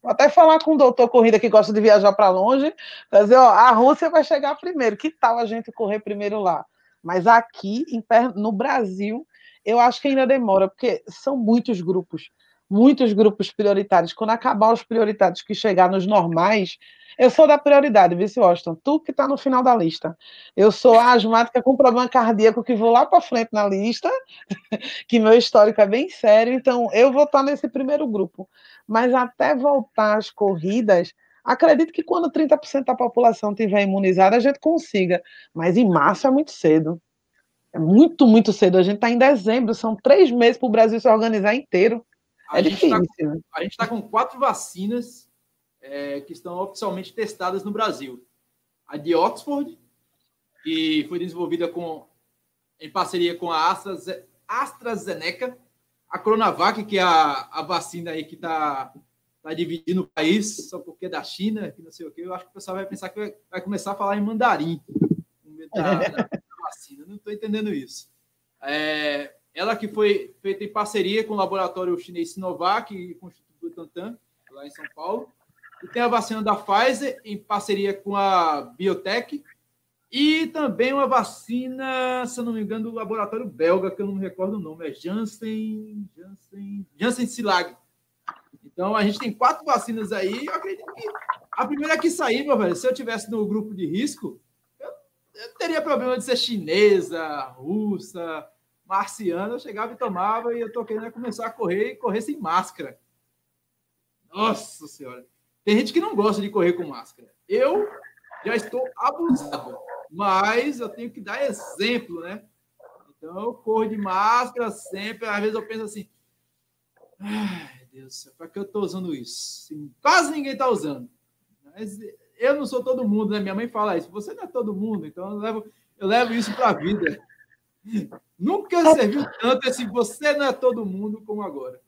Speaker 2: Vou até falar com o doutor Corrida que gosta de viajar para longe, dizer, ó, a Rússia vai chegar primeiro. Que tal a gente correr primeiro lá? Mas aqui no Brasil, eu acho que ainda demora, porque são muitos grupos, muitos grupos prioritários. Quando acabar os prioritários que chegar nos normais, eu sou da prioridade, vice Washington. Tu que está no final da lista. Eu sou a asmática com problema cardíaco que vou lá para frente na lista, que meu histórico é bem sério, então eu vou estar tá nesse primeiro grupo. Mas até voltar às corridas, acredito que quando 30% da população estiver imunizada, a gente consiga. Mas em março é muito cedo. É muito, muito cedo. A gente está em dezembro, são três meses para o Brasil se organizar inteiro. É
Speaker 1: a
Speaker 2: difícil.
Speaker 1: Tá com, a gente está com quatro vacinas é, que estão oficialmente testadas no Brasil. A de Oxford, que foi desenvolvida com, em parceria com a AstraZeneca, a Coronavac, que é a, a vacina aí que está tá dividindo o país, só porque é da China, que não sei o quê. Eu acho que o pessoal vai pensar que vai, vai começar a falar em mandarim da, da, da vacina. Não estou entendendo isso. É, ela que foi feita em parceria com o laboratório chinês Sinovac e com o Instituto Butantan, lá em São Paulo. E tem a vacina da Pfizer, em parceria com a Biotech. E também uma vacina, se eu não me engano, do laboratório belga, que eu não me recordo o nome, é Janssen, Janssen, Janssen Silag. Então a gente tem quatro vacinas aí. Eu acredito que a primeira que sair, meu velho, se eu tivesse no grupo de risco, eu, eu teria problema de ser chinesa, russa, marciana. Eu chegava e tomava e eu tô querendo começar a correr e correr sem máscara. Nossa Senhora. Tem gente que não gosta de correr com máscara. Eu já estou abusado, mas eu tenho que dar exemplo, né? Então eu corro de máscara sempre. Às vezes eu penso assim: ai Deus, para que eu estou usando isso? quase ninguém está usando. Mas eu não sou todo mundo, né? Minha mãe fala isso. Você não é todo mundo, então eu levo, eu levo isso para a vida. Nunca serviu tanto esse você não é todo mundo como agora.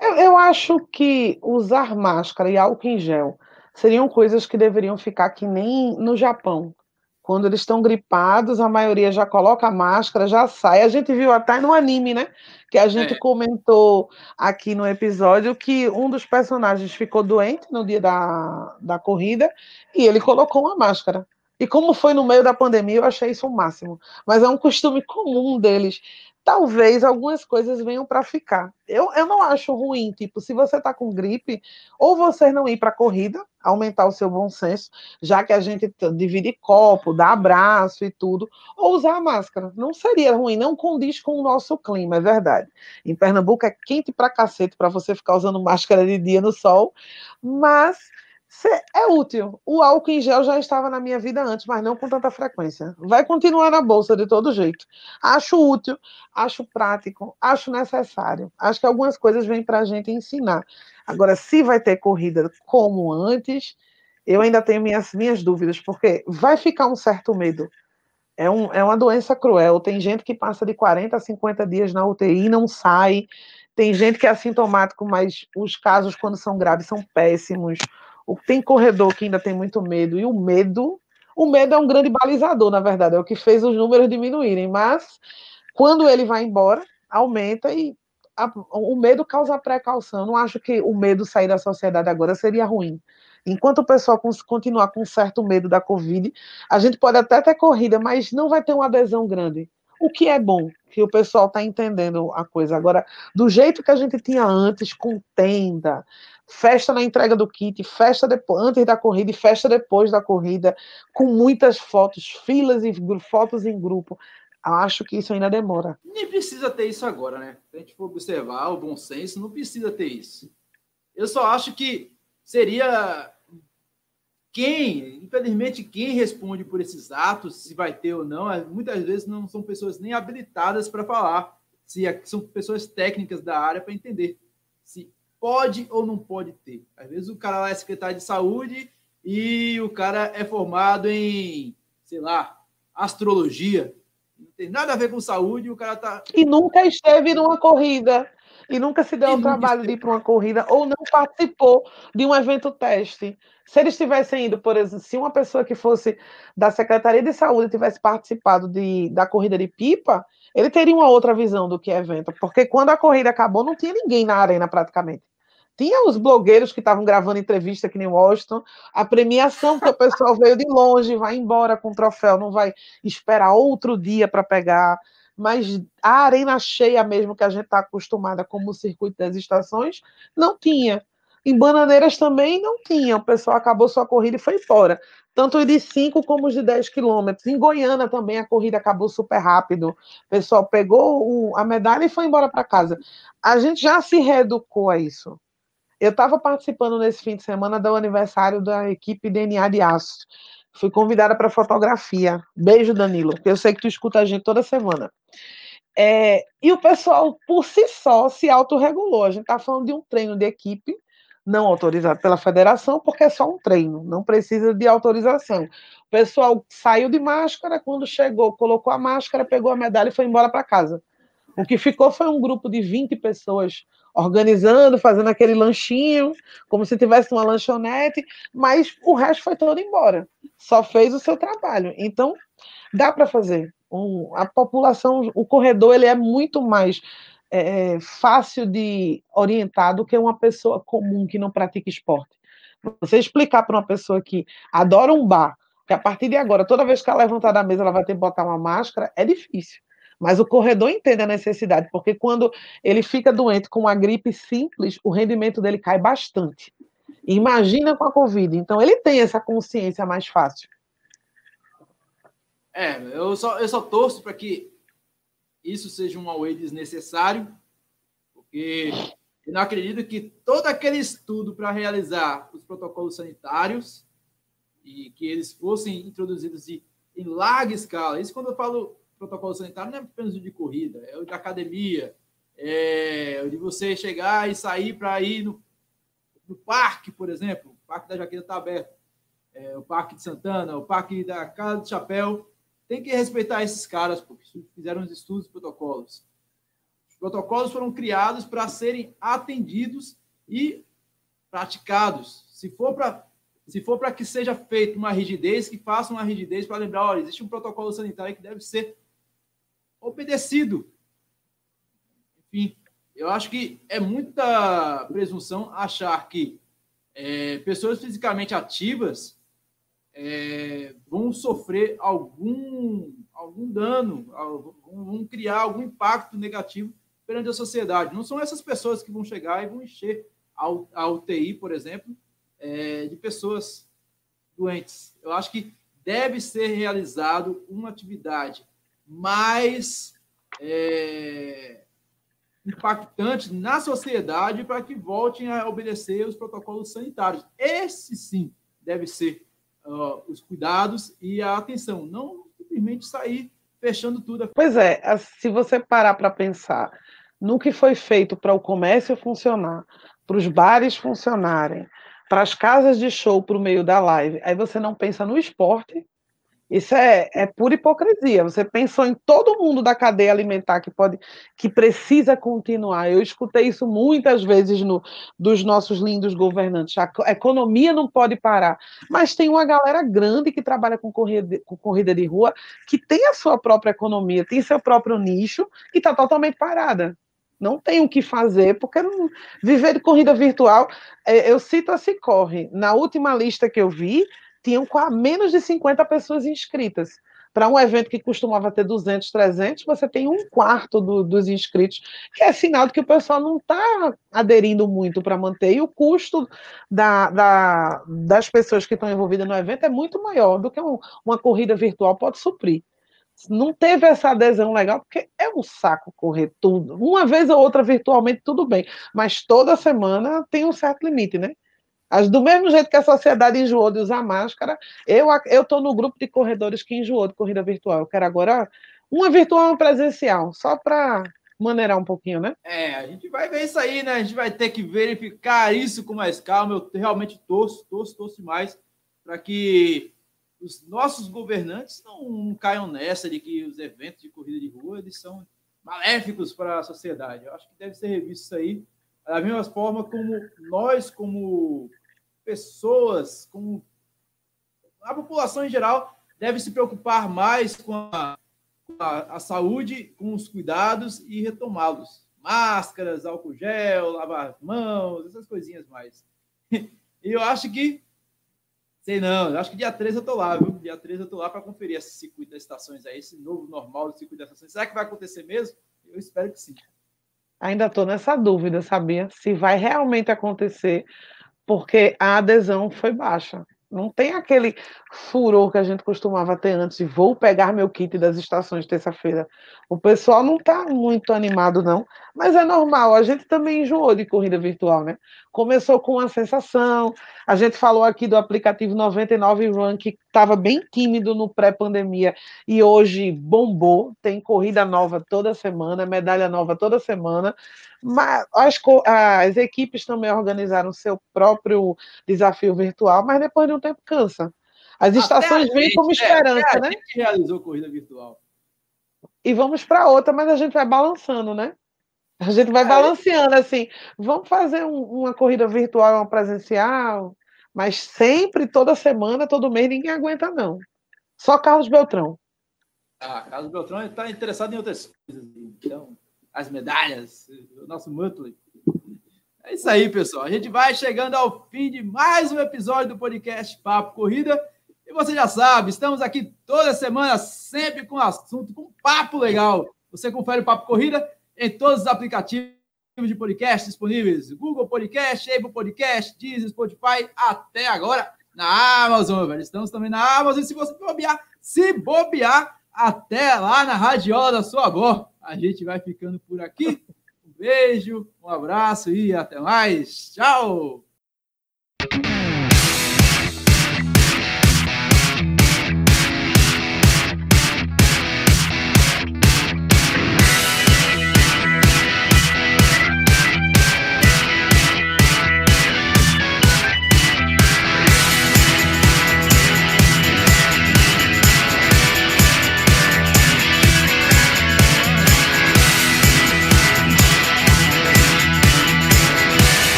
Speaker 2: Eu, eu acho que usar máscara e álcool em gel seriam coisas que deveriam ficar que nem no Japão. Quando eles estão gripados, a maioria já coloca a máscara, já sai. A gente viu até no anime, né? Que a gente é. comentou aqui no episódio que um dos personagens ficou doente no dia da, da corrida e ele colocou uma máscara. E como foi no meio da pandemia, eu achei isso o máximo. Mas é um costume comum deles talvez algumas coisas venham para ficar. Eu, eu não acho ruim, tipo, se você está com gripe, ou você não ir para a corrida, aumentar o seu bom senso, já que a gente divide copo, dá abraço e tudo, ou usar a máscara. Não seria ruim, não condiz com o nosso clima, é verdade. Em Pernambuco é quente para cacete para você ficar usando máscara de dia no sol, mas é útil. O álcool em gel já estava na minha vida antes, mas não com tanta frequência. Vai continuar na bolsa de todo jeito. Acho útil, acho prático, acho necessário. Acho que algumas coisas vêm para a gente ensinar. Agora, se vai ter corrida como antes, eu ainda tenho minhas, minhas dúvidas, porque vai ficar um certo medo. É, um, é uma doença cruel. Tem gente que passa de 40 a 50 dias na UTI e não sai. Tem gente que é assintomático, mas os casos, quando são graves, são péssimos. Tem corredor que ainda tem muito medo. E o medo, o medo é um grande balizador, na verdade, é o que fez os números diminuírem. Mas quando ele vai embora, aumenta e a, o medo causa precaução. não acho que o medo sair da sociedade agora seria ruim. Enquanto o pessoal continuar com certo medo da Covid, a gente pode até ter corrida, mas não vai ter uma adesão grande. O que é bom, que o pessoal está entendendo a coisa. Agora, do jeito que a gente tinha antes, com tenda, festa na entrega do kit, festa depois, antes da corrida e festa depois da corrida, com muitas fotos, filas e fotos em grupo. Acho que isso ainda demora.
Speaker 1: Nem precisa ter isso agora, né? Se a gente for observar o bom senso, não precisa ter isso. Eu só acho que seria quem, infelizmente, quem responde por esses atos, se vai ter ou não, muitas vezes não são pessoas nem habilitadas para falar, se é, são pessoas técnicas da área para entender se pode ou não pode ter. Às vezes o cara lá é secretário de saúde e o cara é formado em, sei lá, astrologia. Não tem nada a ver com saúde, o cara tá.
Speaker 2: E nunca esteve numa corrida e nunca se deu o trabalho de ir para uma corrida ou não participou de um evento teste. Se eles tivessem ido, por exemplo, se uma pessoa que fosse da Secretaria de Saúde tivesse participado de, da corrida de pipa, ele teria uma outra visão do que é evento, porque quando a corrida acabou, não tinha ninguém na arena praticamente. Tinha os blogueiros que estavam gravando entrevista que nem Washington, a premiação que o pessoal veio de longe, vai embora com o troféu, não vai esperar outro dia para pegar mas a arena cheia mesmo que a gente está acostumada como o circuito das estações, não tinha. Em Bananeiras também não tinha. O pessoal acabou sua corrida e foi embora. Tanto os de 5 como os de 10 quilômetros. Em Goiânia também a corrida acabou super rápido. O pessoal pegou a medalha e foi embora para casa. A gente já se reeducou a isso. Eu estava participando nesse fim de semana do aniversário da equipe DNA de Aço. Fui convidada para fotografia. Beijo, Danilo, eu sei que tu escuta a gente toda semana. É, e o pessoal, por si só, se autorregulou. A gente está falando de um treino de equipe, não autorizado pela federação, porque é só um treino, não precisa de autorização. O pessoal saiu de máscara, quando chegou, colocou a máscara, pegou a medalha e foi embora para casa. O que ficou foi um grupo de 20 pessoas organizando, fazendo aquele lanchinho, como se tivesse uma lanchonete, mas o resto foi todo embora. Só fez o seu trabalho. Então, dá para fazer. Um, a população, o corredor, ele é muito mais é, fácil de orientar do que uma pessoa comum que não pratica esporte. Você explicar para uma pessoa que adora um bar, que a partir de agora, toda vez que ela levantar da mesa, ela vai ter que botar uma máscara, é difícil. Mas o corredor entende a necessidade, porque quando ele fica doente com uma gripe simples, o rendimento dele cai bastante. Imagina com a Covid. Então, ele tem essa consciência mais fácil.
Speaker 1: É, eu só, eu só torço para que isso seja um away desnecessário, porque eu não acredito que todo aquele estudo para realizar os protocolos sanitários e que eles fossem introduzidos em larga escala. Isso quando eu falo protocolo sanitário não é apenas o de corrida, é o de academia, é o de você chegar e sair para ir no, no, parque, por exemplo. O Parque da Jaqueira está aberto. É, o Parque de Santana, o Parque da Casa do Chapéu. Tem que respeitar esses caras, porque fizeram os estudos e protocolos. Os protocolos foram criados para serem atendidos e praticados. Se for para se for para que seja feita uma rigidez, que faça uma rigidez para lembrar, olha, existe um protocolo sanitário que deve ser obedecido. Enfim, eu acho que é muita presunção achar que é, pessoas fisicamente ativas é, vão sofrer algum, algum dano, vão criar algum impacto negativo perante a sociedade. Não são essas pessoas que vão chegar e vão encher a, UTI, por exemplo, é, de pessoas doentes. Eu acho que deve ser realizado uma atividade mais é, impactante na sociedade para que voltem a obedecer os protocolos sanitários. Esse sim deve ser uh, os cuidados e a atenção, não simplesmente sair fechando tudo.
Speaker 2: Pois é, se você parar para pensar no que foi feito para o comércio funcionar, para os bares funcionarem, para as casas de show para o meio da live, aí você não pensa no esporte, Isso é, é pura hipocrisia. Você pensou em todo mundo da cadeia alimentar que pode, que precisa continuar. Eu escutei isso muitas vezes no, dos nossos lindos governantes. A economia não pode parar. Mas tem uma galera grande que trabalha com corrida, com corrida de rua, que tem a sua própria economia, tem seu próprio nicho e está totalmente parada. Não tem o que fazer, porque não, viver de corrida virtual. É, eu cito a Cicorre. Na última lista que eu vi, tinham menos de 50 pessoas inscritas. Para um evento que costumava ter 200, 300, você tem um quarto do, dos inscritos, que é sinal de que o pessoal não está aderindo muito para manter, e o custo da, da, das pessoas que estão envolvidas no evento é muito maior do que um, uma corrida virtual pode suprir. Não teve essa adesão legal, porque é um saco correr tudo. Uma vez ou outra virtualmente, tudo bem, mas toda semana tem um certo limite, né? Do mesmo jeito que a sociedade enjoou de usar máscara, eu estou no grupo de corredores que enjoou de corrida virtual. Eu quero agora uma virtual presencial, só para maneirar um pouquinho, né?
Speaker 1: É, a gente vai ver isso aí, né? A gente vai ter que verificar isso com mais calma. Eu realmente torço, torço, torço mais para que os nossos governantes não caiam nessa de que os eventos de corrida de rua eles são maléficos para a sociedade. Eu acho que deve ser revisto isso aí da mesma forma como nós, como pessoas, como a população em geral, deve se preocupar mais com a, com a, a saúde, com os cuidados e retomá-los. Máscaras, álcool gel, lavar as mãos, essas coisinhas mais. E eu acho que Sei não, eu acho que dia 13 eu tô lá, viu? Dia 13 eu tô lá para conferir esse circuito das estações aí, esse novo normal do circuito das estações. Será que vai acontecer mesmo? Eu espero que sim.
Speaker 2: Ainda estou nessa dúvida, sabia? Se vai realmente acontecer, porque a adesão foi baixa. Não tem aquele furor que a gente costumava ter antes de vou pegar meu kit das estações terça-feira. O pessoal não está muito animado, não, mas é normal. A gente também enjoou de corrida virtual, né? Começou com uma sensação. A gente falou aqui do aplicativo 99 Run, que estava bem tímido no pré-pandemia e hoje bombou. Tem corrida nova toda semana, medalha nova toda semana. Mas as, as equipes também organizaram seu próprio desafio virtual, mas depois de um tempo cansa. As estações vêm como é, esperança, é,
Speaker 1: né? A gente realizou corrida virtual.
Speaker 2: E vamos para outra, mas a gente vai balançando, né? A gente vai balanceando assim. Vamos fazer um, uma corrida virtual, uma presencial, mas sempre, toda semana, todo mês, ninguém aguenta, não. Só Carlos Beltrão.
Speaker 1: Ah, Carlos Beltrão está interessado em outras coisas. Então, as medalhas, o nosso Muttley. É isso aí, pessoal. A gente vai chegando ao fim de mais um episódio do podcast Papo Corrida. E você já sabe, estamos aqui toda semana, sempre com assunto, com papo legal. Você confere o Papo Corrida em todos os aplicativos de podcast disponíveis: Google Podcast, Apple Podcast, Deezer, Spotify, até agora na Amazon, velho. Estamos também na Amazon. E se você bobear, se bobear, até lá na radiola da sua avó. A gente vai ficando por aqui. Um beijo, um abraço e até mais. Tchau!